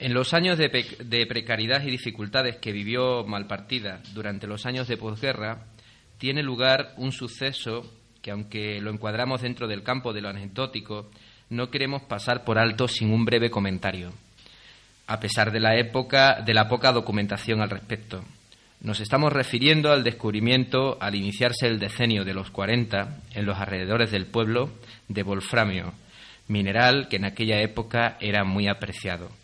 En los años de, precariedad y dificultades que vivió Malpartida durante los años de posguerra, tiene lugar un suceso que, aunque lo encuadramos dentro del campo de lo anecdótico, no queremos pasar por alto sin un breve comentario, a pesar de la época de la poca documentación al respecto. Nos estamos refiriendo al descubrimiento, al iniciarse el decenio de los 40, en los alrededores del pueblo, de wolframio, mineral que en aquella época era muy apreciado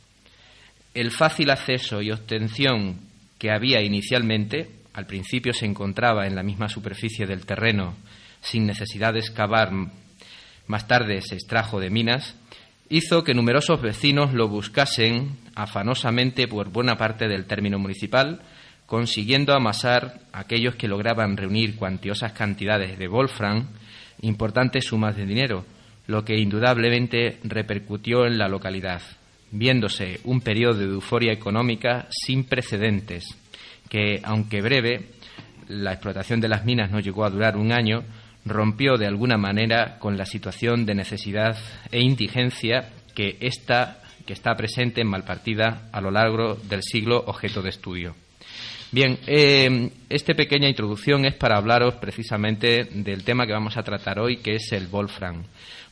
el fácil acceso y obtención que había inicialmente, al principio se encontraba en la misma superficie del terreno sin necesidad de excavar, más tarde se extrajo de minas, hizo que numerosos vecinos lo buscasen afanosamente por buena parte del término municipal, consiguiendo amasar aquellos que lograban reunir cuantiosas cantidades de wolfram, importantes sumas de dinero, lo que indudablemente repercutió en la localidad viéndose un periodo de euforia económica sin precedentes, que, aunque breve, la explotación de las minas no llegó a durar un año, rompió de alguna manera con la situación de necesidad e indigencia que, que está presente en Malpartida a lo largo del siglo objeto de estudio. Bien, eh, esta pequeña introducción es para hablaros precisamente del tema que vamos a tratar hoy, que es el Wolfram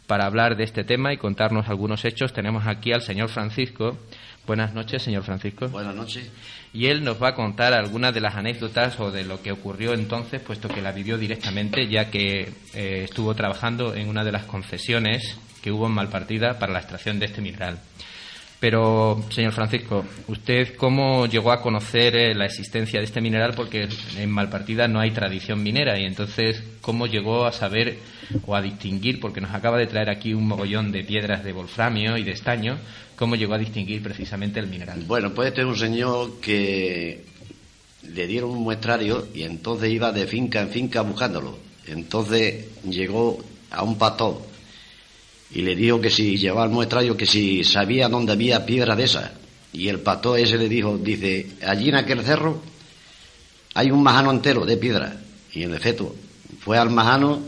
para hablar de este tema y contarnos algunos hechos, tenemos aquí al señor Francisco. Buenas noches, señor Francisco. Buenas noches. Y él nos va a contar algunas de las anécdotas o de lo que ocurrió entonces, puesto que la vivió directamente, ya que eh, estuvo trabajando en una de las concesiones que hubo en Malpartida para la extracción de este mineral. Pero, señor Francisco, ¿usted cómo llegó a conocer eh, la existencia de este mineral? Porque en Malpartida no hay tradición minera y entonces, ¿cómo llegó a saber o a distinguir, porque nos acaba de traer aquí un mogollón de piedras de wolframio y de estaño, cómo llegó a distinguir precisamente el mineral? Bueno, puede tener un señor que le dieron un muestrario y entonces iba de finca en finca buscándolo. Entonces llegó a un patón y le dijo que si llevaba el muestrario, que si sabía dónde había piedras de esas. Y el pato ese le dijo, dice, allí en aquel cerro hay un majano entero de piedra. Y en efecto, fue al majano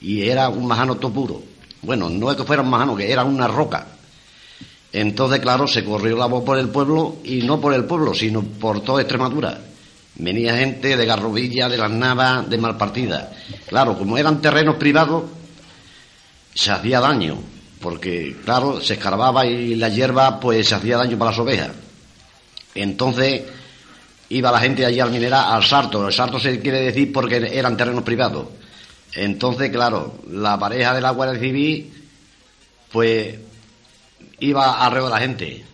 y era un majano todo puro. Bueno, no es que fuera un majano, que era una roca. Entonces, claro, se corrió la voz por el pueblo y no por el pueblo, sino por toda Extremadura. Venía gente de Garrovilla, de las Navas, de Malpartida. Claro, como eran terrenos privados, se hacía daño, porque claro, se escarbaba y la hierba pues se hacía daño para las ovejas. Entonces iba la gente allí al mineral, al sarto. El sarto se quiere decir porque eran terrenos privados. Entonces, claro, la pareja de la Guardia Civil pues iba alrededor de la gente.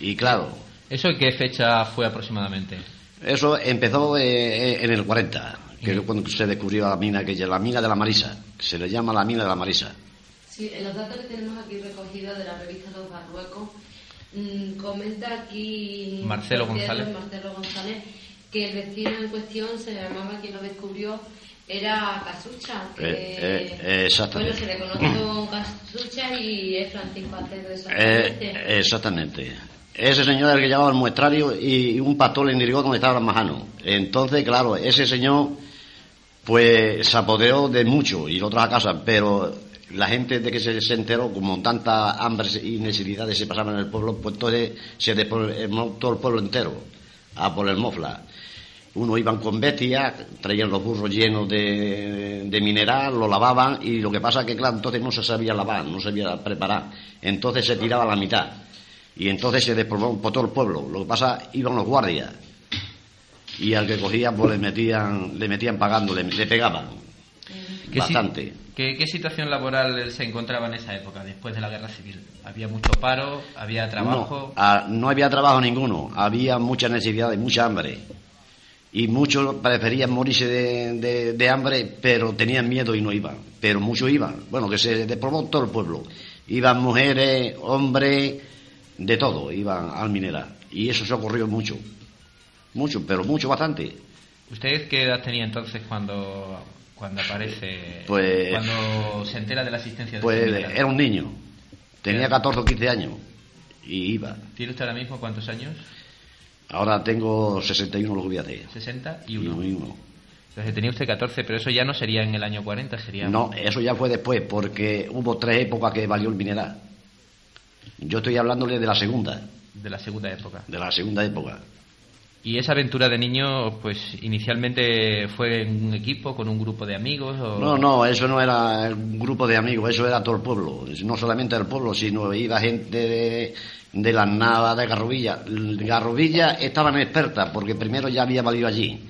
Y claro. ¿Eso en qué fecha fue aproximadamente? Eso empezó eh, en el 40, que es cuando se descubrió la mina, que la mina de la Marisa, que se le llama la mina de la Marisa. Sí, en los datos que tenemos aquí recogidos de la revista Dos Marruecos, mmm, comenta aquí Marcelo González. Marcelo González que el vecino en cuestión se llamaba, quien lo descubrió, era Casucha. Que, eh, eh, exactamente. Bueno, se le conoce con Casucha y es Francisco Acedo, exactamente. Eh, exactamente. Ese señor era el que llevaba el muestrario y un pastor le indicó donde estaba el majano. Entonces, claro, ese señor pues se apoderó de mucho y otras casa, pero la gente de que se, enteró, como tanta hambre y necesidades se pasaban en el pueblo, pues entonces se despobló todo el pueblo entero a por el mofla. Uno iban con bestia, traían los burros llenos de, mineral, lo lavaban y lo que pasa que, claro, entonces no se sabía lavar, no se sabía preparar. Entonces se tiraba a la mitad y entonces se despobló por todo el pueblo. Lo que pasa, iban los guardias y al que cogían pues le metían, le metían pagando, le, pegaban bastante. ¿Qué, situación laboral se encontraba en esa época, después de la guerra civil? ¿Había mucho paro? ¿Había trabajo? No, había trabajo ninguno. Había mucha necesidad y mucha hambre. Y muchos preferían morirse de, hambre, pero tenían miedo y no iban. Pero muchos iban. Bueno, que se despobló todo el pueblo. Iban mujeres, hombres, de todo, iban al mineral. Y eso se ocurrió mucho. Mucho, pero mucho, bastante. ¿Usted qué edad tenía entonces cuando, cuando aparece, Pues- cuando se entera de la existencia de Pues este era un niño. Tenía Bien. 14 o 15 años. Y iba. ¿Tiene usted ahora mismo cuántos años? Ahora tengo 61 lo que voy a hacer. 60 y uno. Entonces tenía usted 14, pero eso ya no sería en el año 40, sería... No, eso ya fue después, porque hubo tres épocas que valió el mineral. Yo estoy hablándole de la segunda, De la segunda época. de la segunda época. ¿Y esa aventura de niño, pues inicialmente fue en un equipo, con un grupo de amigos? O... No, no, eso no era un grupo de amigos, eso era todo el pueblo. No solamente el pueblo, sino iba gente de, de las navas de Garrovilla. Garrovilla estaban expertas, porque primero ya había valido allí.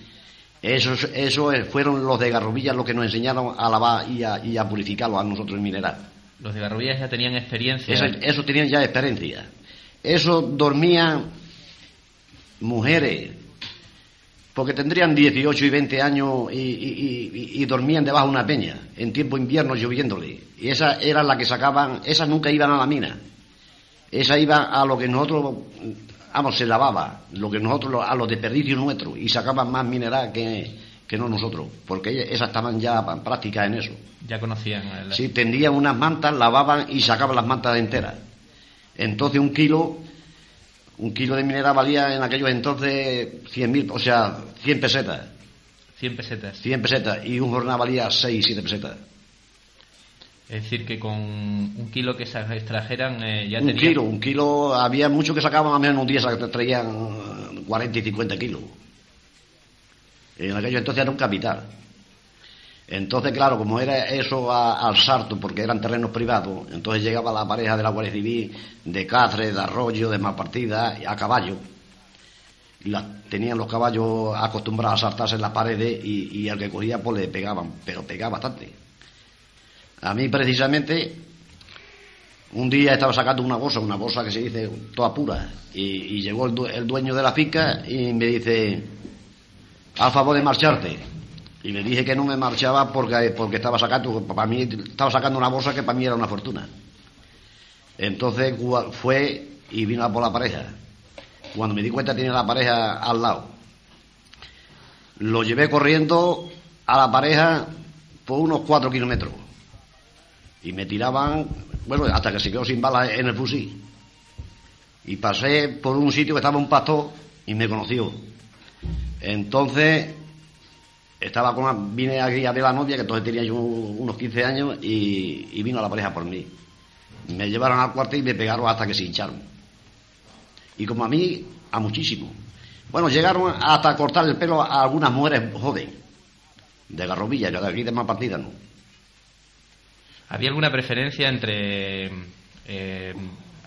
Esos, eso fueron los de Garrovilla los que nos enseñaron a lavar y a, y a purificarlo a nosotros en mineral. Los de Garrovillas ya tenían experiencia. Eso, eso tenían ya experiencia. Eso dormían mujeres, porque tendrían 18 y 20 años y, y- y- y dormían debajo de una peña, en tiempo invierno lloviéndole. Y esa era la que sacaban, esas nunca iban a la mina. Esa iba a lo que nosotros, vamos, se lavaba, lo que nosotros, a los desperdicios nuestros, y sacaban más mineral que, que no nosotros, porque esas estaban ya prácticas en eso. Ya conocían. el- Sí, tendían unas mantas, lavaban y sacaban las mantas enteras. Entonces un kilo, un kilo de mineral valía en aquellos entonces 100.000, o sea, 100 pesetas. 100 pesetas. 100 pesetas y un jornal valía 6, 7 pesetas. Es decir, que con un kilo que se extrajeran eh, ya un tenían... kilo, un kilo, había muchos que sacaban a menos un día, traían eh, 40 y 50 kilos. En aquellos entonces era un capital. Entonces, claro, como era eso al sarto, porque eran terrenos privados, entonces llegaba la pareja de la Guardia Civil de Cáceres, de Arroyo, de Malpartida, a caballo. La- tenían los caballos acostumbrados a saltarse en las paredes y, y al que cogía pues le pegaban, pero pegaba bastante. A mí precisamente un día estaba sacando una bolsa, una bolsa que se dice toda pura, y, llegó el, el dueño de la finca y me dice, a favor de marcharte. Y le dije que no me marchaba porque, porque estaba sacando, para mí estaba sacando una bolsa que para mí era una fortuna. Entonces fue y vino por la pareja. Cuando me di cuenta tenía la pareja al lado. Lo llevé corriendo a la pareja por unos cuatro kilómetros. Y me tiraban, bueno, hasta que se quedó sin balas en el fusil. Y pasé por un sitio que estaba un pastor y me conoció. Entonces, estaba con, vine aquí a ver la novia, que entonces tenía yo unos 15 años, y, y vino la pareja por mí. Me llevaron al cuartel y me pegaron hasta que se hincharon. Y como a mí, a muchísimo. Bueno, llegaron hasta cortar el pelo a algunas mujeres jóvenes, de Garrovilla, que de aquí de más partida, ¿no? ¿Había alguna preferencia entre eh,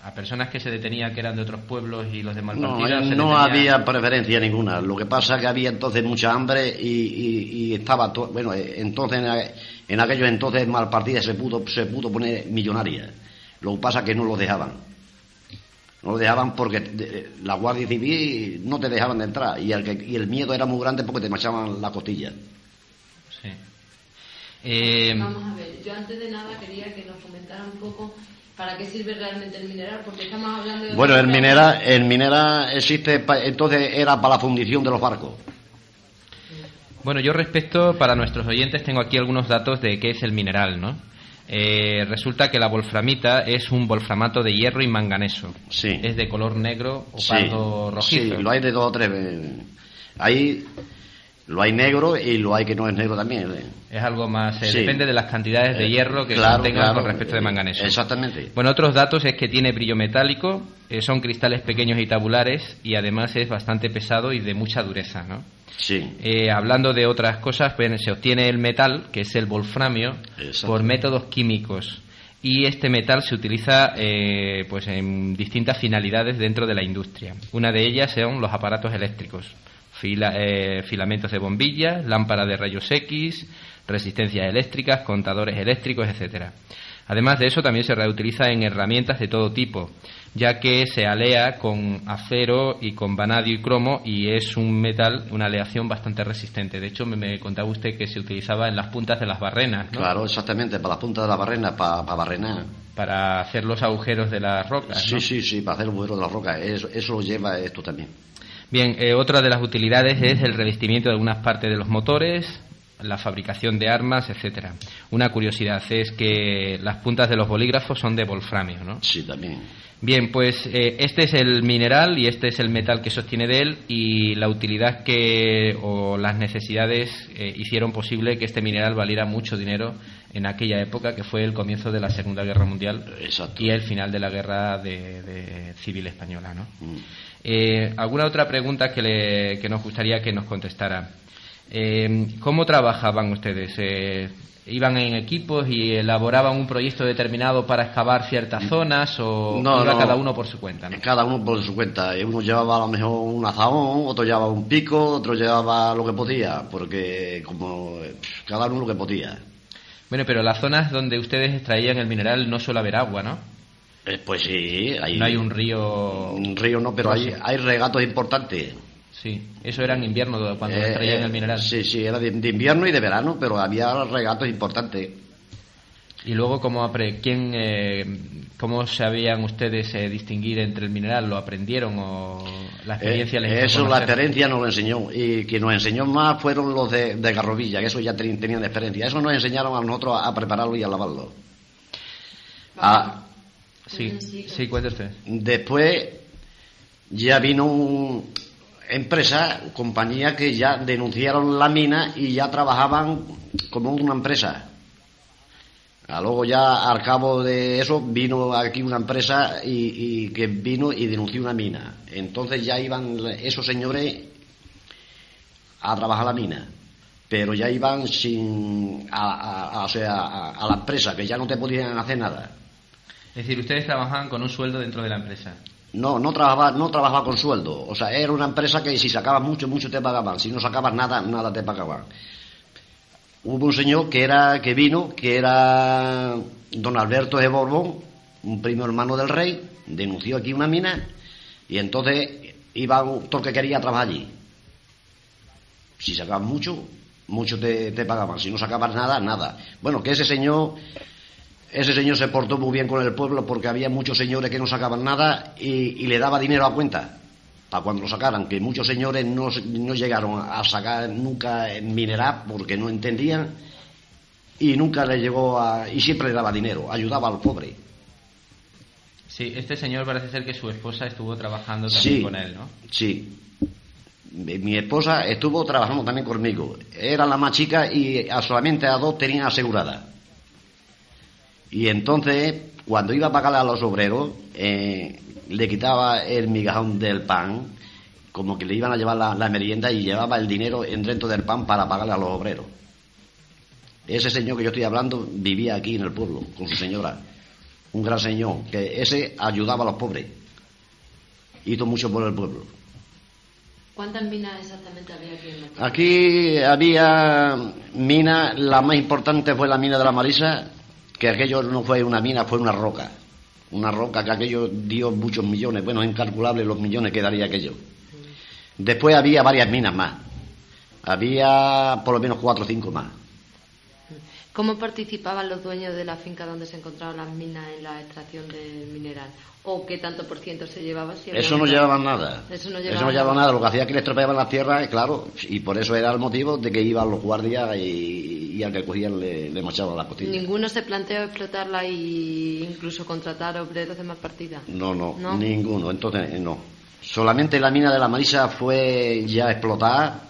a personas que se detenían que eran de otros pueblos y los de No, Malpartida? eh, se no había preferencia ninguna. Lo que pasa es que había entonces mucha hambre y, y- y estaba todo. Bueno, eh, entonces en, aquellos entonces Malpartida se pudo, se pudo poner millonaria. Lo que pasa es que no lo dejaban. No lo dejaban porque de- la Guardia Civil no te dejaban de entrar y el, que- y el miedo era muy grande porque te marchaban la costilla. Sí. Eh, Vamos a ver, yo antes de nada quería que nos comentara un poco para qué sirve realmente el mineral, porque estamos hablando de... Bueno, el minera, el minera existe, pa- entonces era para la fundición de los barcos. Bueno, yo respecto, para nuestros oyentes, tengo aquí algunos datos de qué es el mineral, ¿no? Eh, resulta que la wolframita es un wolframato de hierro y manganeso. Sí. Es de color negro o Sí, pardo rojizo. Sí, lo hay de dos o tres. Ahí lo hay negro y lo hay que no es negro también. eh. Es algo más... eh, Sí. Depende de las cantidades de Eh, hierro que claro, contengan claro, con respecto de manganeso. Exactamente. Bueno, otros datos es que tiene brillo metálico, eh, son cristales pequeños y tabulares y además es bastante pesado y de mucha dureza, ¿no? Sí. Eh, hablando de otras cosas, pues, se obtiene el metal, que es el wolframio, por métodos químicos. Y este metal se utiliza eh, pues en distintas finalidades dentro de la industria. Una de ellas son los aparatos eléctricos, fila- eh, filamentos de bombillas, lámparas de rayos X, resistencias eléctricas, contadores eléctricos, etcétera. Además de eso, también se reutiliza en herramientas de todo tipo, ya que se alea con acero y con vanadio y cromo y es un metal, una aleación bastante resistente. De hecho, me, contaba usted que se utilizaba en las puntas de las barrenas. Claro, exactamente, para las puntas de las barrenas, para, para barrenar. Para hacer los agujeros de las rocas. Sí, sí, sí, para hacer los agujeros de las rocas. Eso, eso lo lleva esto también. Bien, eh, otra de las utilidades es el revestimiento de algunas partes de los motores, la fabricación de armas, etcétera. Una curiosidad es que las puntas de los bolígrafos son de wolframio, ¿no? Sí, también. Bien, pues eh, este es el mineral y este es el metal que sostiene de él y la utilidad que o las necesidades eh, hicieron posible que este mineral valiera mucho dinero en aquella época que fue el comienzo de la Segunda Guerra Mundial y el final de la Guerra de, Civil Española, ¿no? Mm. Eh, ¿Alguna otra pregunta que, le, que nos gustaría que nos contestara? Eh, ¿Cómo trabajaban ustedes? Eh, ¿Iban en equipos y elaboraban un proyecto determinado para excavar ciertas zonas o iba cada uno por su cuenta? Cada uno por su cuenta. Uno llevaba a lo mejor un azahón, otro llevaba un pico, otro llevaba lo que podía, porque como cada uno lo que podía. Bueno, pero las zonas donde ustedes extraían el mineral no suele haber agua, ¿no? Eh, pues sí, hay... No hay un río... Un río no, pero hay, hay regatos importantes. Sí, eso era en invierno cuando eh, extraían el mineral. Sí, sí, era de, invierno y de verano, pero había regatos importantes. Y luego, ¿cómo, quién, eh, ¿cómo sabían ustedes eh, distinguir entre el mineral? ¿Lo aprendieron o la experiencia les Eso la experiencia nos lo enseñó. Y quien nos enseñó más fueron los de, de Garrovilla, que eso ya tenían experiencia. Eso nos enseñaron a nosotros a prepararlo y a lavarlo. Ah, sí, sí, usted. Después ya vino un, empresa, compañía que ya denunciaron la mina y ya trabajaban como una empresa. luego ya al cabo de eso vino aquí una empresa y, que vino y denunció una mina. Entonces ya iban esos señores a trabajar la mina, pero ya iban sin a, o sea, a la empresa, que ya no te podían hacer nada. Es decir, ustedes trabajaban con un sueldo dentro de la empresa. No, no trabajaba, no trabajaba con sueldo. O sea, era una empresa que si sacabas mucho, mucho te pagaban. Si no sacabas nada, nada te pagaban. Hubo un señor que era, que vino, que era don Alberto de Borbón, un primo hermano del rey, denunció aquí una mina y entonces iba el que quería trabajar allí. Si sacabas mucho, mucho te, te pagaban. Si no sacabas nada, nada. Bueno, que ese señor ese señor se portó muy bien con el pueblo porque había muchos señores que no sacaban nada y, le daba dinero a cuenta para cuando lo sacaran, que muchos señores no, llegaron a sacar nunca mineral porque no entendían y nunca le llegó a... y siempre le daba dinero, ayudaba al pobre. Sí, este señor parece ser que su esposa estuvo trabajando también con él, ¿no? Sí, mi esposa estuvo trabajando también conmigo. Era la más chica y solamente a dos tenía asegurada. Y entonces, cuando iba a pagarle a los obreros, eh, le quitaba el migajón del pan, como que le iban a llevar la, merienda y llevaba el dinero en dentro del pan para pagarle a los obreros. Ese señor que yo estoy hablando vivía aquí en el pueblo con su señora, un gran señor, que ese ayudaba a los pobres. Hizo mucho por el pueblo. ¿Cuántas minas exactamente había aquí en el Aquí había minas, la más importante fue la mina de la Marisa, que aquello no fue una mina, fue una roca. Una roca que aquello dio muchos millones, bueno, incalculables los millones que daría aquello. Después había varias minas más. Había por lo menos cuatro o cinco más. ¿Cómo participaban los dueños de la finca donde se encontraban las minas en la extracción del mineral? ¿O qué tanto por ciento se llevaba? eso no llevaban nada. Eso no llevaba, nada. Lo que hacía que les estropeaban las tierras, claro, y por eso era el motivo de que iban los guardias y, al que cogían le, le machaban las costillas. ¿Ninguno se planteó explotarla e incluso contratar obreros de más partida? No, no, no, ninguno. Entonces, no. Solamente la mina de la Marisa fue ya explotada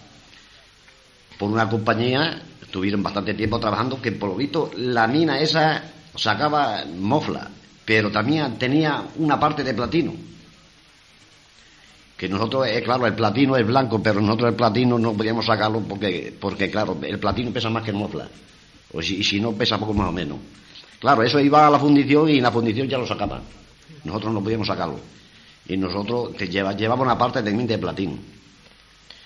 por una compañía estuvieron bastante tiempo trabajando, que por lo visto la mina esa sacaba mofla, pero también tenía una parte de platino. Que nosotros, eh, claro, el platino es blanco, pero nosotros el platino no podíamos sacarlo porque, porque claro, el platino pesa más que el mofla. O si, si no, pesa poco más o menos. Claro, eso iba a la fundición y en la fundición ya lo sacaban. Nosotros no podíamos sacarlo. Y nosotros llevamos una parte también de platino.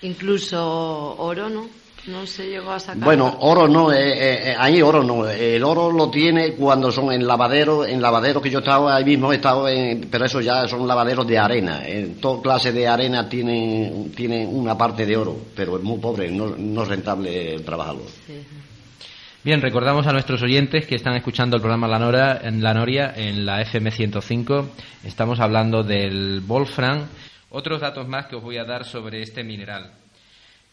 Incluso oro, ¿no? No se llegó a sacar. Bueno, oro no, eh, eh, eh, ahí oro no. El oro lo tiene cuando son en lavaderos, en lavaderos que yo he estado ahí mismo, he estado en, pero eso ya son lavaderos de arena. En toda clase de arena tiene, tiene una parte de oro, pero es muy pobre, no, no es rentable trabajarlo. Bien, recordamos a nuestros oyentes que están escuchando el programa La, Nora, en la Noria en la FM 105. Estamos hablando del Wolfram. Otros datos más que os voy a dar sobre este mineral.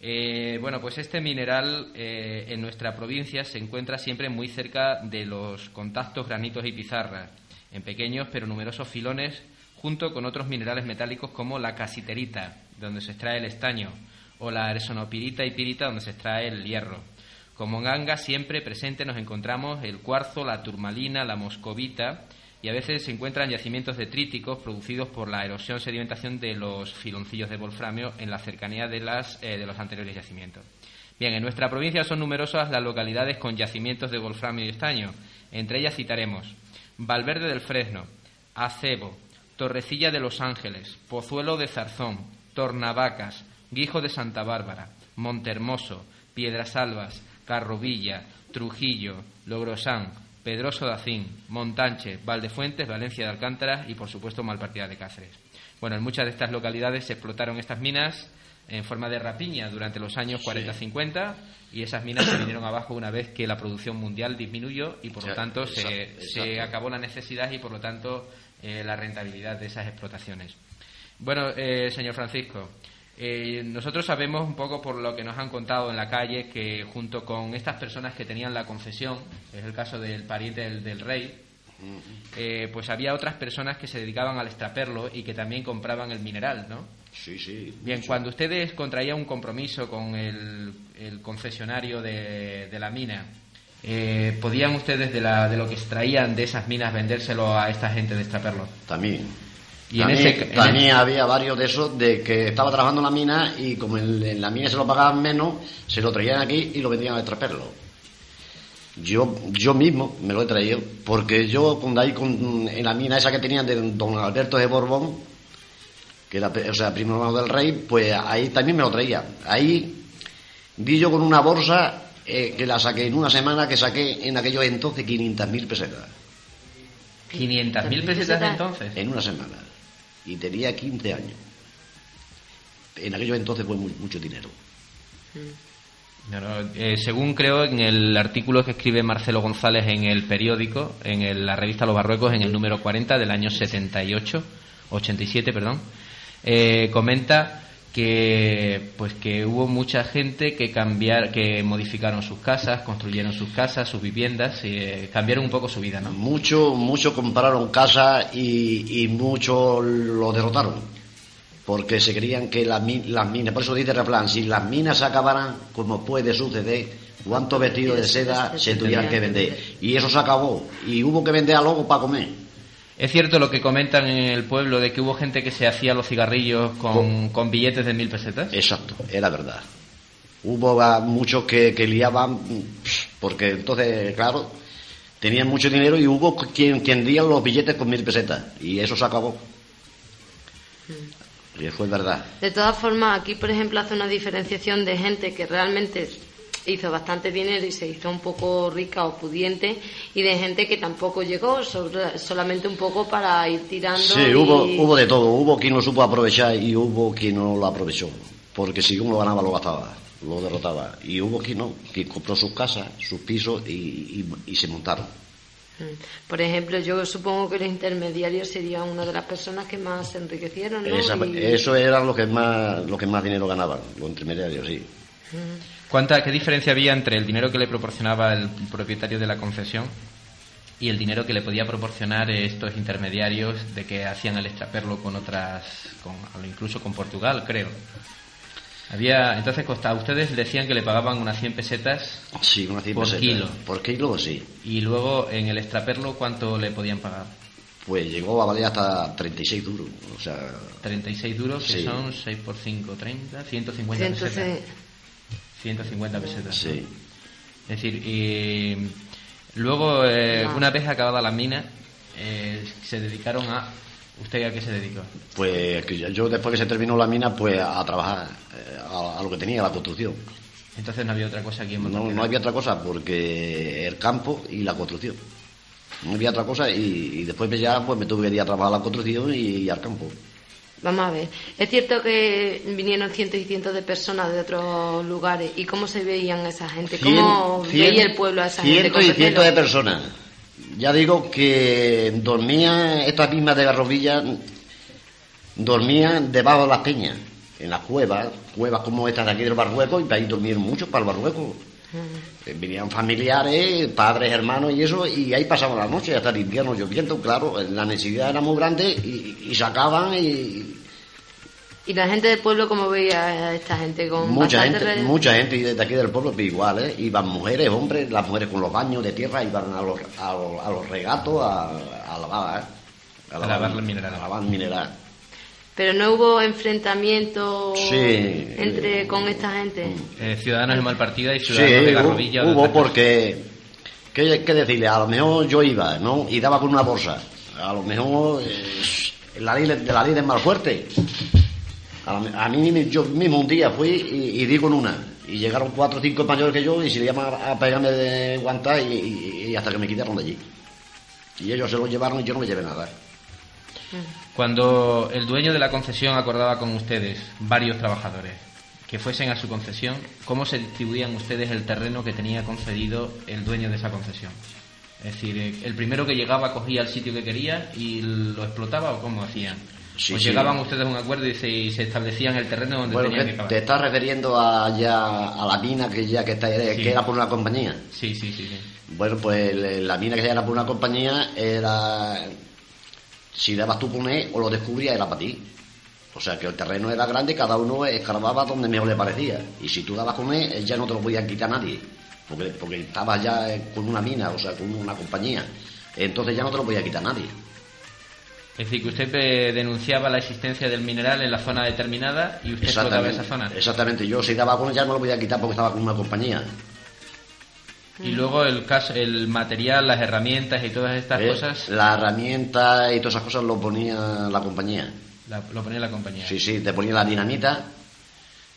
Eh, bueno, pues este mineral eh, en nuestra provincia se encuentra siempre muy cerca de los contactos granitos y pizarras, en pequeños pero numerosos filones, junto con otros minerales metálicos como la casiterita, donde se extrae el estaño, o la arsonopirita y pirita, donde se extrae el hierro. Como en Ganga, siempre presente nos encontramos el cuarzo, la turmalina, la moscovita y a veces se encuentran yacimientos detríticos producidos por la erosión sedimentación de los filoncillos de wolframio en la cercanía de, las, eh, de los anteriores yacimientos. Bien, en nuestra provincia son numerosas las localidades con yacimientos de wolframio y estaño. Entre ellas citaremos Valverde del Fresno, Acebo, Torrecilla de los Ángeles, Pozuelo de Zarzón, Tornavacas, Guijo de Santa Bárbara, Montermoso, Piedrasalvas, Carrovilla, Trujillo, Logrosán, Pedroso de Acín, Montanche, Valdefuentes, Valencia de Alcántara y, por supuesto, Malpartida de Cáceres. Bueno, en muchas de estas localidades se explotaron estas minas en forma de rapiña durante los años 40-50 y esas minas se vinieron abajo una vez que la producción mundial disminuyó y por lo tanto se, acabó la necesidad y por lo tanto eh, la rentabilidad de esas explotaciones. Bueno, eh, señor Francisco, eh, nosotros sabemos un poco por lo que nos han contado en la calle que junto con estas personas que tenían la concesión, es el caso del pariente del, rey, eh, pues había otras personas que se dedicaban al extraperlo y que también compraban el mineral, ¿no? Sí, sí. Bien, cuando ustedes contraían un compromiso con el, concesionario de, la mina, eh, ¿podían ustedes de, la, de lo que extraían de esas minas vendérselo a esta gente de extraperlo? También. Y también, en había varios de esos de que estaba trabajando en la mina y como en, la mina se lo pagaban menos, se lo traían aquí y lo vendían a extraperlo. Yo, yo mismo me lo he traído, porque yo cuando ahí con, en la mina esa que tenían de don Alberto de Borbón, que era o sea, primo hermano del rey, pues ahí también me lo traía. Ahí vi yo con una bolsa eh, que la saqué en una semana, que saqué en aquellos entonces 500.000 pesetas. ¿500.000 pesetas entonces? En una semana y tenía 15 años. En aquellos entonces fue mucho dinero. Eh, según creo en el artículo que escribe Marcelo González en el periódico, en la revista Los Barruecos, en el número 40 del año 78, 87, perdón, eh, comenta que pues que hubo mucha gente que cambiar que modificaron sus casas construyeron sus casas sus viviendas y eh, cambiaron un poco su vida no mucho mucho compraron casas y, y muchos lo derrotaron porque se creían que las, minas por eso dice Replan si las minas se acabaran como puede suceder cuántos vestidos de seda se tuvieran que vender y eso se acabó y hubo que vender a lobo para comer ¿Es cierto lo que comentan en el pueblo de que hubo gente que se hacía los cigarrillos con, billetes de mil pesetas? Exacto, era verdad. Hubo muchos que, que liaban, porque entonces, claro, tenían mucho dinero y hubo quien, quien día los billetes con mil pesetas. Y eso se acabó. Y fue verdad. De todas formas, aquí, por ejemplo, hace una diferenciación de gente que realmente hizo bastante dinero y se hizo un poco rica o pudiente y de gente que tampoco llegó, solamente un poco para ir tirando. Sí, hubo, hubo de todo, hubo quien lo supo aprovechar y hubo quien no lo aprovechó, porque si uno ganaba lo gastaba, lo derrotaba, y hubo quien no, que compró sus casas, sus pisos y, se montaron. Mm. Por ejemplo, yo supongo que los intermediarios serían una de las personas que más se enriquecieron, ¿no? Eso eran los que más, los que más dinero ganaban, los intermediarios, sí. Mm. ¿Cuánta, ¿Qué diferencia había entre el dinero que le proporcionaba el propietario de la concesión y el dinero que le podía proporcionar estos intermediarios de que hacían el extraperlo con otras, con, incluso con Portugal, creo? Había, entonces, Costa, ustedes decían que le pagaban unas 100 pesetas sí, unas 100 por kilo. Por kilo, sí. Y luego, en el extraperlo, ¿cuánto le podían pagar? Pues llegó a valer hasta 36 duros. O sea, 36 duros, que son 6 por 5, 30, 150 pesetas. 150 pesetas. Sí. Es decir, y luego, eh, una vez acabada la mina, eh, se dedicaron a... ¿Usted a qué se dedicó? Pues yo después que se terminó la mina, pues a trabajar, eh, a, lo que tenía, la construcción. Entonces no había otra cosa aquí en No, Montañera. no había otra cosa porque el campo y la construcción. No había otra cosa y, y después ya pues me tuve que ir a trabajar a la construcción y, al campo. Vamos a ver, es cierto que vinieron cientos y cientos de personas de otros lugares. ¿Y cómo se veían esa gente? ¿Cómo Cien- veía el pueblo a esa gente? Cientos y cientos de personas. Ya digo que dormían, estas mismas de Garrovilla, dormían debajo de las peñas, en las cuevas, cuevas como estas de aquí del Barrueco, y ahí dormían muchos para el Barrueco. Eh, Venían familiares, padres, hermanos y eso, y ahí pasaban la noche, hasta el invierno lloviendo, claro, la necesidad era muy grande y, y sacaban y ¿Y la gente del pueblo cómo veía a esta gente? Con mucha gente, mucha gente y desde aquí del pueblo pues igual, ¿eh? Iban mujeres, hombres, las mujeres con los baños de tierra, iban a los, a los, a los regatos a, a lavar, ¿eh? A lavar el mineral. A lavar mineral. Pero no hubo enfrentamiento Sí. entre con esta gente. Eh, ciudadanos de Malpartida y Sí, ciudadanos de hubo, Garrovilla. hubo cosas. porque, ¿qué, qué decirle? A lo mejor yo iba, ¿no? Y daba con una bolsa. A lo mejor eh, la ley, de la ley del mal fuerte. A, lo- a mí mi- yo mismo un día fui y, y di con una. Y llegaron cuatro o cinco mayores que yo y se le llaman a, a pegarme de guantá y, y- y hasta que me quitaron de allí. Y ellos se lo llevaron y yo no me llevé nada. Cuando el dueño de la concesión acordaba con ustedes, varios trabajadores, que fuesen a su concesión, ¿cómo se distribuían ustedes el terreno que tenía concedido el dueño de esa concesión? Es decir, eh, ¿el primero que llegaba cogía el sitio que quería y lo explotaba o cómo hacían? Sí, ¿O sí. llegaban ustedes a un acuerdo y se, y se establecían el terreno donde Bueno, tenían que te estás refiriendo a, ya a la mina que ya que, está, Sí. que era por una compañía. Sí, sí, sí. Bueno, pues el- la mina que ya era por una compañía era. Si dabas tú poner o lo descubrías, era para ti. O sea que el terreno era grande cada uno escarbaba donde mejor le parecía. Y si tú dabas con él, ya no te lo podían quitar nadie. Porque, porque estabas ya eh, con una mina, o sea, con una compañía. Entonces ya no te lo podía quitar nadie. Es decir, que usted denunciaba la existencia del mineral en la zona determinada y usted explotaba esa zona. Exactamente. Yo si daba con él ya no lo podía quitar porque estaba con una compañía. Y luego el caso, el material, las herramientas y todas estas Eh, cosas La herramienta y todas esas cosas lo ponía la compañía. la- lo ponía la compañía. Sí, sí, te ponía la dinamita,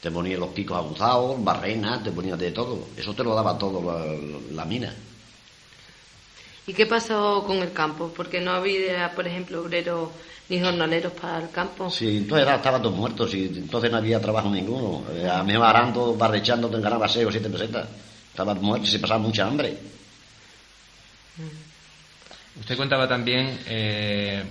te ponía los picos aguzados, barrenas, te ponía de todo. Eso te lo daba todo la, la mina. ¿Y qué pasó con el campo? Porque no había, por ejemplo, obreros ni jornaleros para el campo. Sí, entonces era- estaban todos muertos y entonces no había trabajo ninguno. Eh, A mí arando, barrechando, te ganaba 6 o 7 pesetas. Estaban muertos se pasaba mucha hambre. Usted contaba también eh,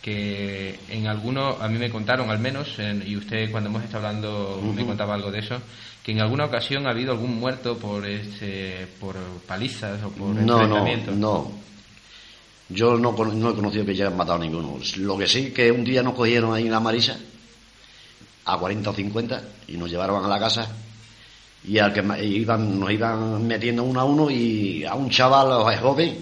que en algunos, a mí me contaron al menos, en- y usted cuando hemos estado hablando me contaba algo de eso, que en alguna ocasión ha habido algún muerto por ese, por palizas o por No, no, no. Yo no, no he conocido que hayan matado a ninguno. Lo que sí, que un día nos cogieron ahí en la Marisa, a 40 o 50, y nos llevaron a la casa, y al que iban, nos iban metiendo uno a uno, y a un chaval joven,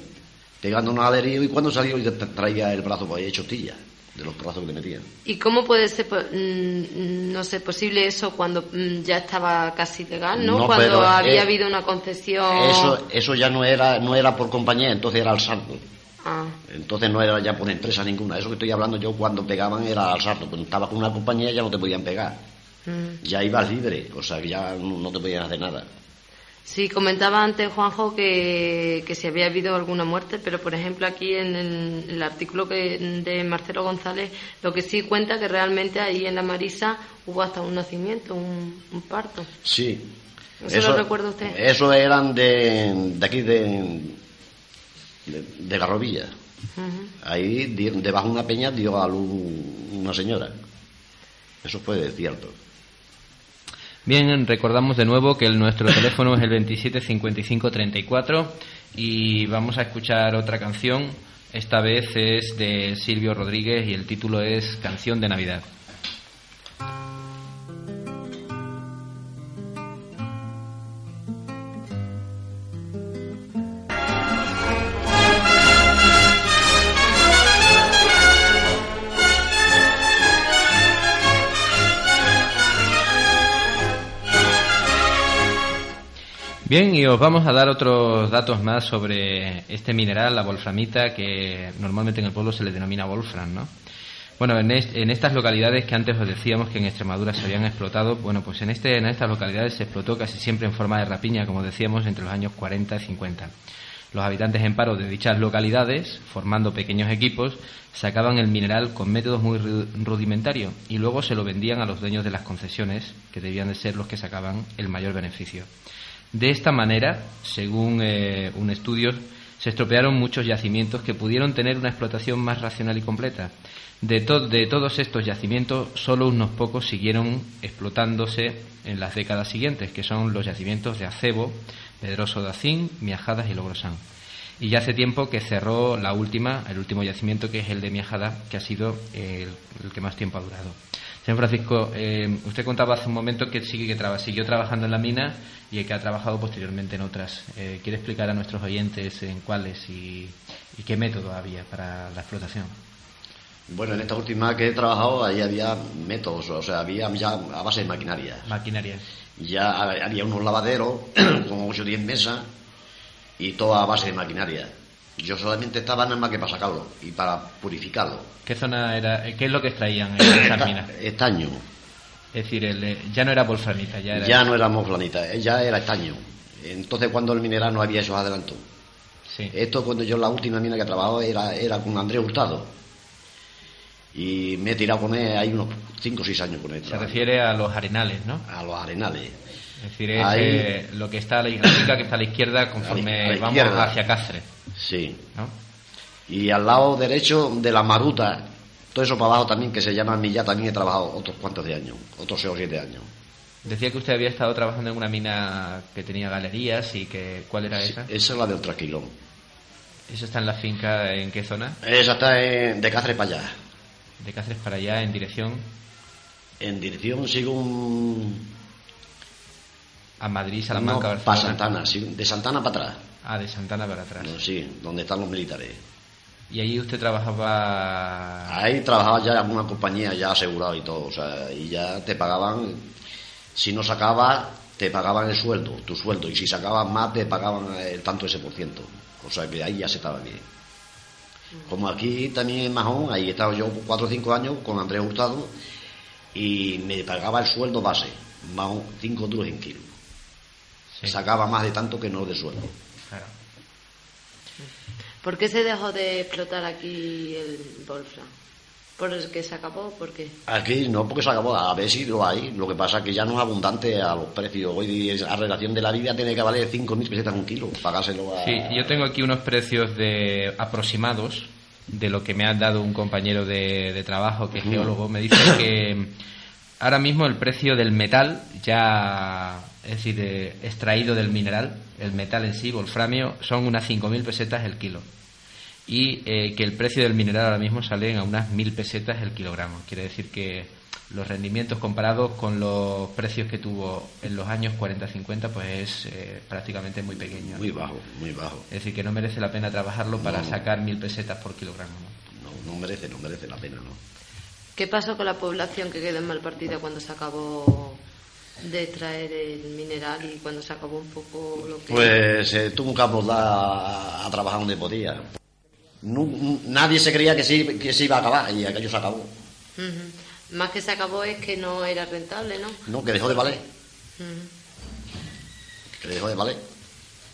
pegando un alherío, y cuando salió, y traía el brazo por ahí hecho tilla, de los brazos que le metían. ¿Y cómo puede ser, mm, no sé, posible eso cuando mm, ya estaba casi legal, no? No, cuando había eh, habido una concesión. Eso, eso ya no era, no era por compañía, entonces era al salto. Ah, Entonces no era ya por empresa ninguna. Eso que estoy hablando yo cuando pegaban era al salto. Cuando estabas con una compañía ya no te podían pegar. Mm. Ya ibas libre, o sea que ya no, te podían hacer nada. Sí, comentaba antes Juanjo que, que si había habido alguna muerte, pero por ejemplo aquí en el, el artículo que, de Marcelo González lo que sí cuenta que realmente ahí en la Marisa hubo hasta un nacimiento, un, un parto. Sí. ¿Eso lo recuerda usted? Eso eran de, de aquí de, de, de Garrovilla. Ahí debajo de una peña dio a luz una señora. Eso fue cierto. Bien, recordamos de nuevo que nuestro teléfono es el 27 55 34 y vamos a escuchar otra canción. Esta vez es de Silvio Rodríguez y el título es Canción de Navidad. Bien, y os vamos a dar otros datos más sobre este mineral, la wolframita, que normalmente en el pueblo se le denomina wolfram, ¿no? Bueno, en, estas localidades que antes os decíamos que en Extremadura se habían explotado, bueno, pues en, este, en estas localidades se explotó casi siempre en forma de rapiña, como decíamos, entre los años 40 y 50. Los habitantes en paro de dichas localidades, formando pequeños equipos, sacaban el mineral con métodos muy rudimentarios y luego se lo vendían a los dueños de las concesiones, que debían de ser los que sacaban el mayor beneficio. De esta manera, según eh, un estudio, se estropearon muchos yacimientos que pudieron tener una explotación más racional y completa. De, todos estos yacimientos, solo unos pocos siguieron explotándose en las décadas siguientes, que son los yacimientos de Acebo, Pedroso de Acín, Miajadas y Logrosán. Y ya hace tiempo que cerró la última, el último yacimiento, que es el de Miajada, que ha sido el, que más tiempo ha durado. Señor Francisco, eh, usted contaba hace un momento que sigue que siguió trabajando en la mina y que ha trabajado posteriormente en otras. Eh, ¿Quiere explicar a nuestros oyentes en cuáles y, qué método había para la explotación? Bueno, en esta última que he trabajado, ahí había métodos, o sea, había ya a base de maquinaria. Maquinaria. Ya había unos lavaderos con 8 o 10 mesas y todo a base de maquinaria. Yo solamente estaba nada más que para sacarlo y para purificarlo. ¿Qué zona era? ¿Qué es lo que extraían en esa mina? Estaño. Es decir, el, ya no era wolframita, ya era... Ya no era wolframita, ya era estaño. Entonces cuando el mineral no había esos adelantos. Sí. Esto cuando yo la última mina que he trabajado era, era con Andrés Hurtado. Y me he tirado con él ahí unos 5 o 6 años con él. Se refiere a los arenales, ¿no? A los arenales. Es decir, es eh, lo que está a la gráfica que está a la izquierda conforme vamos hacia Cáceres. Sí. Y al lado derecho de la Maruta, todo eso para abajo también, que se llama Milla, también he trabajado otros cuantos de años, otros 6 o 7 años. Decía que usted había estado trabajando en una mina que tenía galerías y que... ¿Cuál era esa? esa es la del Traquilón. ¿Eso está en la finca en qué zona? Esa está en, de Cáceres para allá. De Cáceres para allá, en dirección... En dirección sigo un a Madrid, Salamanca, no, Para Santana, sí, de Santana para atrás. Ah, de Santana para atrás. sí, donde están los militares. ¿Y allí usted trabajaba...? Ahí trabajaba ya en alguna compañía ya asegurado y todo, o sea, y ya te pagaban, si no sacabas, te pagaban el sueldo, tu sueldo, y si sacabas más, te pagaban el tanto ese por ciento. O sea que ahí ya se estaba bien. Como aquí también en Majón, ahí he estado yo cuatro o cinco años con Andrés Hurtado y me pagaba el sueldo base, más cinco duros en kilo sacaba más de tanto que no de suelo. ¿Por qué se dejó de explotar aquí el Wolfram? ¿Por el que se acabó? ¿Por qué? Aquí no, porque se acabó. A ver si lo hay. Lo que pasa es que ya no es abundante a los precios. Hoy a relación de la vida tiene que valer 5.000 pesetas un kilo. Pagárselo a... Sí, yo tengo aquí unos precios de aproximados de lo que me ha dado un compañero de, trabajo que es geólogo. Me dice que ahora mismo el precio del metal ya es decir, extraído del mineral, el metal en sí, wolframio, son unas 5.000 pesetas el kilo. Y eh, que el precio del mineral ahora mismo sale a unas 1.000 pesetas el kilogramo. Quiere decir que los rendimientos comparados con los precios que tuvo en los años 40-50, pues es eh, prácticamente muy pequeño. Muy bajo, muy bajo. Es decir, que no merece la pena trabajarlo para sacar 1.000 pesetas por kilogramo. ¿no? no, merece, no merece la pena, ¿no? ¿Qué pasó con la población que quedó en mal partida cuando se acabó de traer el mineral y cuando se acabó un poco lo que... Pues eh, tuvo un campo a, a, trabajar donde podía. nadie se creía que se, que se iba a acabar y aquello se acabó. Más que se acabó es que no era rentable, ¿no? No, que dejó de valer. Que dejó de valer.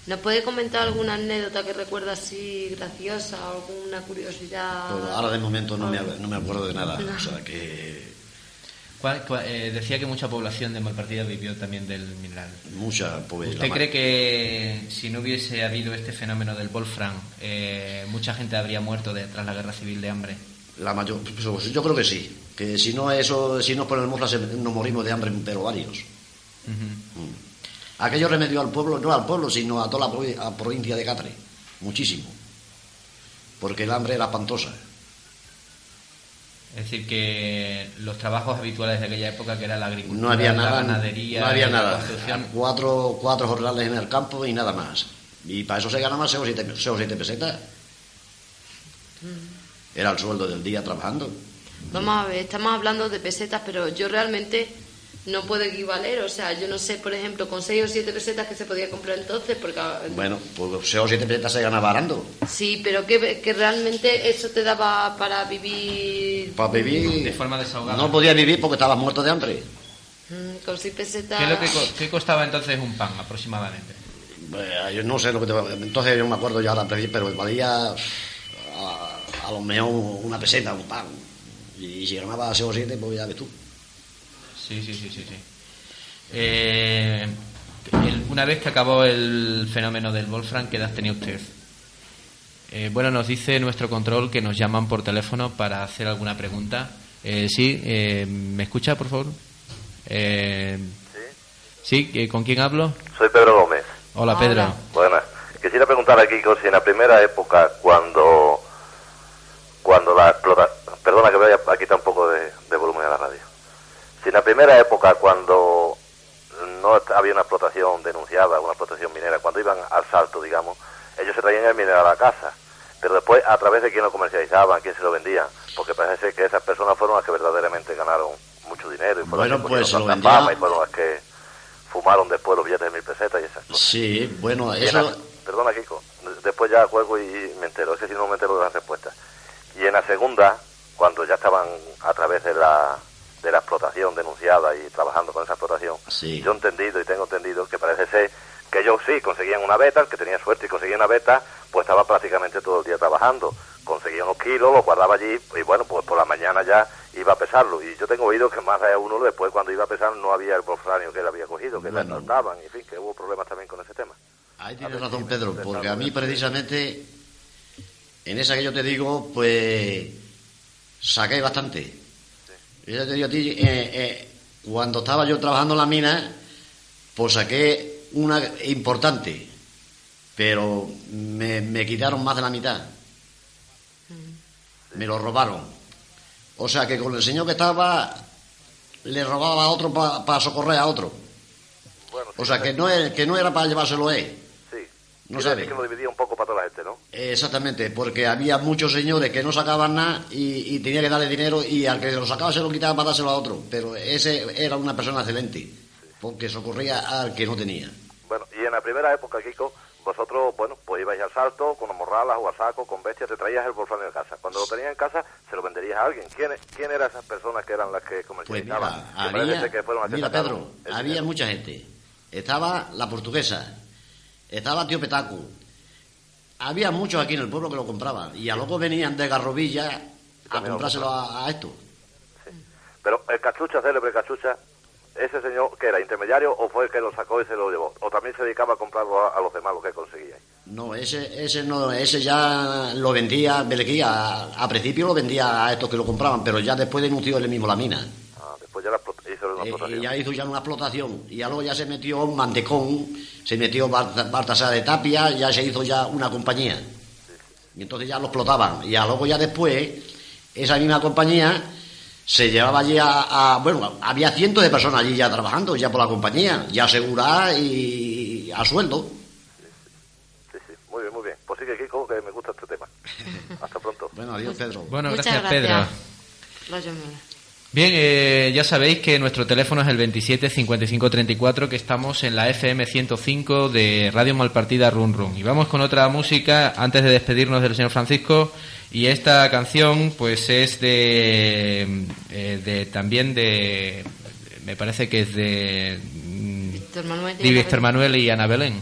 ¿Nos puede comentar alguna anécdota que recuerda así graciosa o alguna curiosidad? Pues ahora de momento no, me, no me acuerdo de nada. O sea que eh, decía que mucha población de Malpartida vivió también del mineral. Mucha población. ¿Usted cree que si no hubiese habido este fenómeno del Wolfram, eh, mucha gente habría muerto de, tras la guerra civil de hambre? La mayor, pues, yo creo que sí. Que si no eso, si no por el Wolfram nos morimos de hambre, pero varios. Mm. Aquello remedió al pueblo, no al pueblo, sino a toda la provincia de Catre. Muchísimo. Porque el hambre era espantosa. Es decir, que los trabajos habituales de aquella época, que era la agricultura, no había nada, la ganadería, no había nada. Cuatro, cuatro jornales en el campo y nada más. Y para eso se ganaba 6 o 7, pesetas. Era el sueldo del día trabajando. Vamos a ver, estamos hablando de pesetas, pero yo realmente no puede equivaler. O sea, yo no sé, por ejemplo, con 6 o 7 pesetas que se podía comprar entonces, porque... Bueno, pues 6 o 7 pesetas se ganaba arando. Sí, pero que, que realmente eso te daba para vivir... Para vivir... De forma desahogada. No podía vivir porque estabas muerto de hambre. Mm, con 6 pesetas... ¿Qué, es lo que, qué costaba entonces un pan aproximadamente? Eh, yo no sé lo que te Entonces yo no me acuerdo ya ahora, pero valía a, a lo mejor una peseta, un pan. Y si ganaba 6 o 7, pues ya ves tú. Sí, sí, sí, sí. sí. Eh, el- una vez que acabó el fenómeno del Wolfram, ¿qué edad tenía usted? Eh, bueno, nos dice nuestro control que nos llaman por teléfono para hacer alguna pregunta. Eh, sí, eh, ¿me escucha, por favor? Eh, sí, eh, ¿con quién hablo? Soy Pedro Gómez. Hola, Hola. Pedro. Buenas. Quisiera preguntar a Kiko si en la primera época, cuando cuando la explota... Perdona que voy a quitar un poco de, de volumen a la radio. Si en la primera época, cuando no había una explotación denunciada, una explotación minera, cuando iban al salto, digamos, ellos se traían el minero a la casa. Pero después, a través de quién lo comercializaban, quién se lo vendía, porque parece ser que esas personas fueron las que verdaderamente ganaron mucho dinero y fueron Bueno, las que pues se lo vendía- y fueron las que fumaron después los billetes de mil pesetas y esas cosas. Sí, bueno, Y en la- eso... perdona, Kiko. Después ya juego y me entero. Es que si no me entero de las respuestas. Y en la segunda, cuando ya estaban a través de la, de la explotación denunciada y trabajando con esa explotación, Sí. yo he entendido y tengo entendido que parece ser que ellos sí conseguían una beta, el que tenía suerte y conseguía una beta, pues estaba prácticamente todo el día trabajando. Conseguía unos kilos, los guardaba allí y bueno, pues por la mañana ya iba a pesarlo. Y yo tengo oído que más de uno después cuando iba a pesar no había el wolframio que él había cogido, que le Bueno. saltaban, en fin, que hubo problemas también con ese tema. Ahí tienes razón, Pedro, porque a mí precisamente, en esa que yo te digo, pues saqué bastante. Yo ya te digo a ti, eh, eh, cuando estaba yo trabajando en la mina, pues saqué una importante, pero me, me quitaron más de la mitad. Me lo robaron. O sea que con el señor que estaba, le robaba a otro para socorrer a otro. Bueno, O sea que no, es, que no era para llevárselo él. Sí. No sabe. que lo dividía un poco para toda la gente, ¿no? Exactamente, porque había muchos señores que no sacaban nada y, y tenía que darle dinero y al que lo sacaba se lo quitaba para dárselo a otro. Pero ese era una persona excelente, porque socorría al que no tenía. Bueno, y en la primera época, Kiko, vosotros, bueno, pues ibais al salto, con morralas o a saco, con bestias, te traías el wolframio de casa. Cuando lo tenías en casa, se lo venderías a alguien. ¿Quién, quién eran esas personas que eran las que Pues comercializaban? mira, Que parece había, que mira Pedro, había mucha gente. Estaba la portuguesa, estaba Tío Petacu. Había muchos aquí en el pueblo que lo compraban y a luego venían de Garrovilla a lo comprárselo a, a esto. Pero el cachucha, célebre cachucha, ese señor que era intermediario o fue el que lo sacó y se lo llevó. O también se dedicaba a comprarlo a, a los demás, lo que conseguía. No, ese, ese no, ese ya lo vendía, Belequía, a, a principio lo vendía a estos que lo compraban, pero ya después denunció él mismo la mina. Ah, después ya la una Eh, explotación. y ya hizo ya una explotación. Y ya luego ya se metió mantecón, se metió Baltasar de Tapia, ya se hizo ya una compañía. Y entonces ya lo explotaban. Y ya luego ya después, esa misma compañía se llevaba allí a, a- bueno, había cientos de personas allí ya trabajando, ya por la compañía, ya asegurada y a sueldo. Sí, sí, muy bien, muy bien. Pues sigue, Kiko, que me gusta este tema. Hasta pronto. Bueno, adiós Pedro. Bueno, Muchas gracias, gracias. Pedro. Mierda. Bien, eh, ya sabéis que nuestro teléfono es el 27 55 34, que estamos en la FM 105 de Radio Malpartida Run Run. Y vamos con otra música antes de despedirnos del señor Francisco. Y esta canción, pues es de, eh, de también de, me parece que es de, mm, Víctor Manuel. de Víctor Manuel y Ana Belén.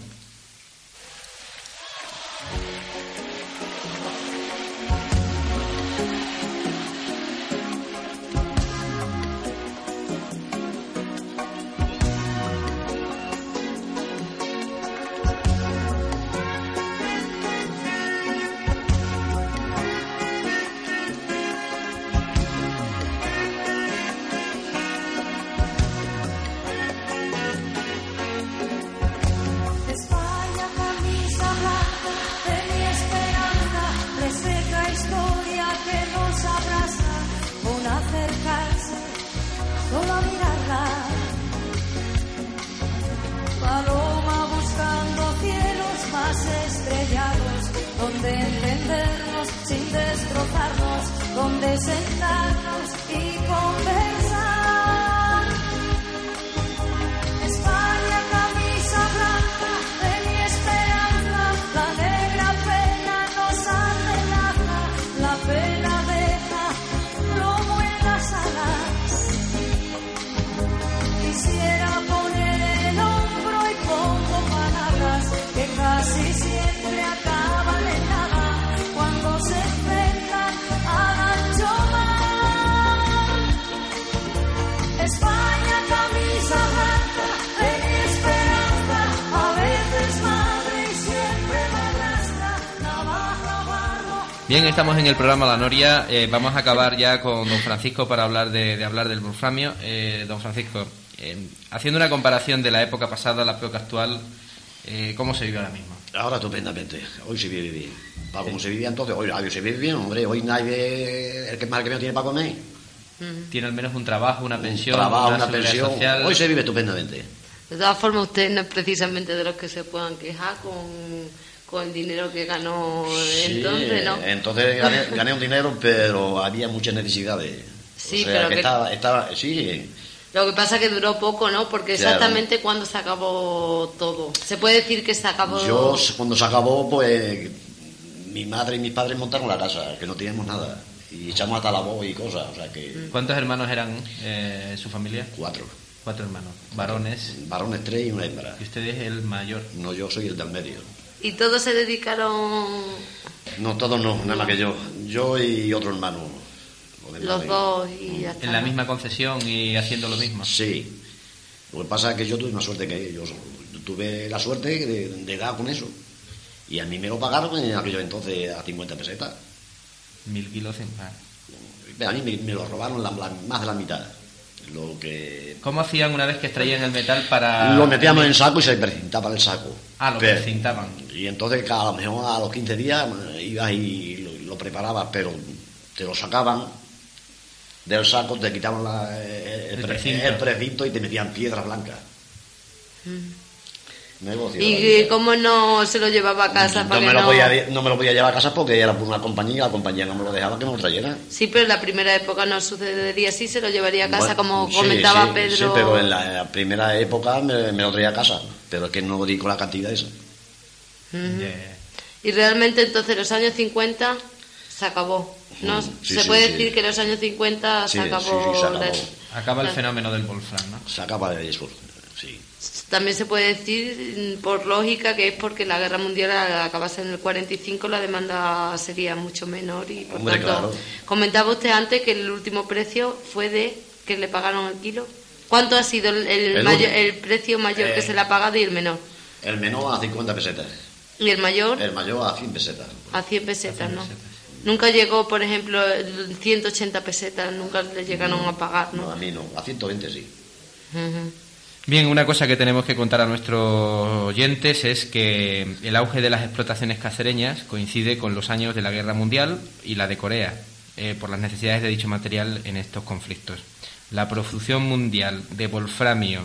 Bien, estamos en el programa La Noria. Eh, vamos a acabar ya con don Francisco para hablar de, de hablar del wolframio. Eh, don Francisco, eh, haciendo una comparación de la época pasada a la época actual, eh, ¿cómo se vive ahora mismo? Ahora estupendamente. Hoy se vive bien. Para como se vivía entonces, hoy, hoy se vive bien, hombre. Hoy nadie, el que más que menos tiene para comer. ¿Tiene al menos un trabajo, una pensión, Trabajo, una pensión. social? Hoy se vive estupendamente. De todas formas, usted no es precisamente de los que se puedan quejar con, con el dinero que ganó Sí, entonces, ¿no? Entonces gané, gané un dinero, pero había muchas necesidades. Sí, o sea, pero que, que- estaba, estaba, sí, Lo que pasa es que duró poco, ¿no? Porque Claro. exactamente cuando se acabó todo. Se puede decir que se acabó. Yo, cuando se acabó, pues mi madre y mis padres montaron la casa, que no teníamos nada. Y echamos hasta la voz y cosas, o sea que ¿Cuántos hermanos eran eh, su familia? cuatro. Cuatro hermanos, varones. Varones tres y una hembra. Y usted es el mayor. No, yo soy el del medio. Y todos se dedicaron No, todos no, nada más que yo. Yo y otro hermano. Los dos y ya está. En la misma concesión y haciendo lo mismo. Sí. Lo que pasa es que yo tuve más suerte que ellos. Yo tuve la suerte de, de dar con eso. Y a mí me lo pagaron en aquello entonces a 50 pesetas. Mil kilos en ah. A mí me, me lo robaron la- la- más de la mitad. Lo que ¿Cómo hacían una vez que extraían el metal para...? lo metíamos en el saco y se precintaba el saco. Ah, lo precintaban. Y entonces a lo mejor a los 15 días eh, ibas y lo, lo preparabas, pero te lo sacaban del saco, te quitaban la- eh, el, El pre- precinto. el precinto y te metían piedras blancas. Negocio. ¿Y cómo no se lo llevaba a casa no, para me que lo no... podía, no me lo podía llevar a casa porque era por una compañía, la compañía no me lo dejaba que me lo trayera. Sí, pero en la primera época no sucediría así, se lo llevaría a casa, Bueno, como sí, comentaba sí, Pedro. Sí, pero en la, primera época me, me lo traía a casa, pero es que no di con la cantidad esa. Yeah. Y realmente entonces los años 50 se acabó. ¿no? Sí, se sí, puede sí. decir que los años 50 Sí, se sí, acabó. sí, se acabó. la- Acaba el fenómeno del Wolfram, ¿no? Se acaba de eso, sí. También se puede decir, mm, por lógica, que es porque la guerra mundial al acabase en el 45 la demanda sería mucho menor y por Hombre, tanto. claro. Comentaba usted antes que el último precio fue de que le pagaron el kilo. ¿Cuánto ha sido el, el El mayor- el precio mayor que Eh. se le ha pagado y el menor? El menor a 50 pesetas, Y el mayor el mayor a 100 pesetas. a 100 pesetas, ¿no? pesetas. Nunca llegó, por ejemplo, el 180 pesetas, nunca le llegaron a pagar, No, ¿no? a mí no, a 120 sí. Bien, una cosa que tenemos que contar a nuestros oyentes es que el auge de las explotaciones cacereñas coincide con los años de la Guerra Mundial y la de Corea, eh, por las necesidades de dicho material en estos conflictos. La producción mundial de wolframio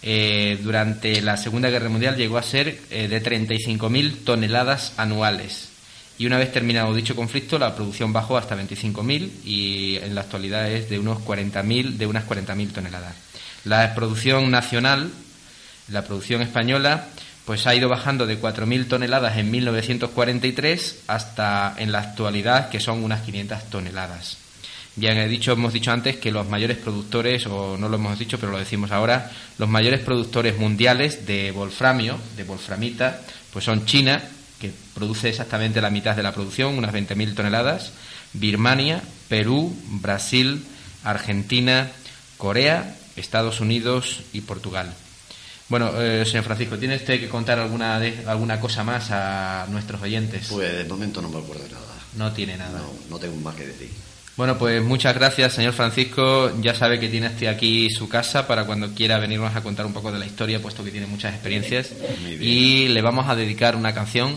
eh, durante la Segunda Guerra Mundial llegó a ser eh, de 35.000 toneladas anuales. Y una vez terminado dicho conflicto, la producción bajó hasta 25.000 y en la actualidad es de unos 40.000, de unas 40.000 toneladas. La producción nacional, la producción española, pues ha ido bajando de 4.000 toneladas en 1943 hasta en la actualidad que son unas 500 toneladas. Bien, he dicho, hemos dicho antes que los mayores productores, o no lo hemos dicho, pero lo decimos ahora, los mayores productores mundiales de wolframio, de wolframita, pues son China, que produce exactamente la mitad de la producción, unas 20.000 toneladas, Birmania, Perú, Brasil, Argentina, Corea, Estados Unidos y Portugal. Bueno, eh, señor Francisco, ¿tiene usted que contar alguna, de- alguna cosa más a nuestros oyentes? Pues de momento no me acuerdo de nada. no tiene nada. No, no tengo más que decir. Bueno, pues muchas gracias, señor Francisco. Ya sabe que tiene usted aquí su casa para cuando quiera venirnos a contar un poco de la historia, puesto que tiene muchas experiencias. Y le vamos a dedicar una canción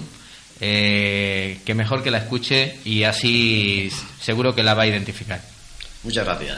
eh, que mejor que la escuche y así seguro que la va a identificar. Muchas gracias.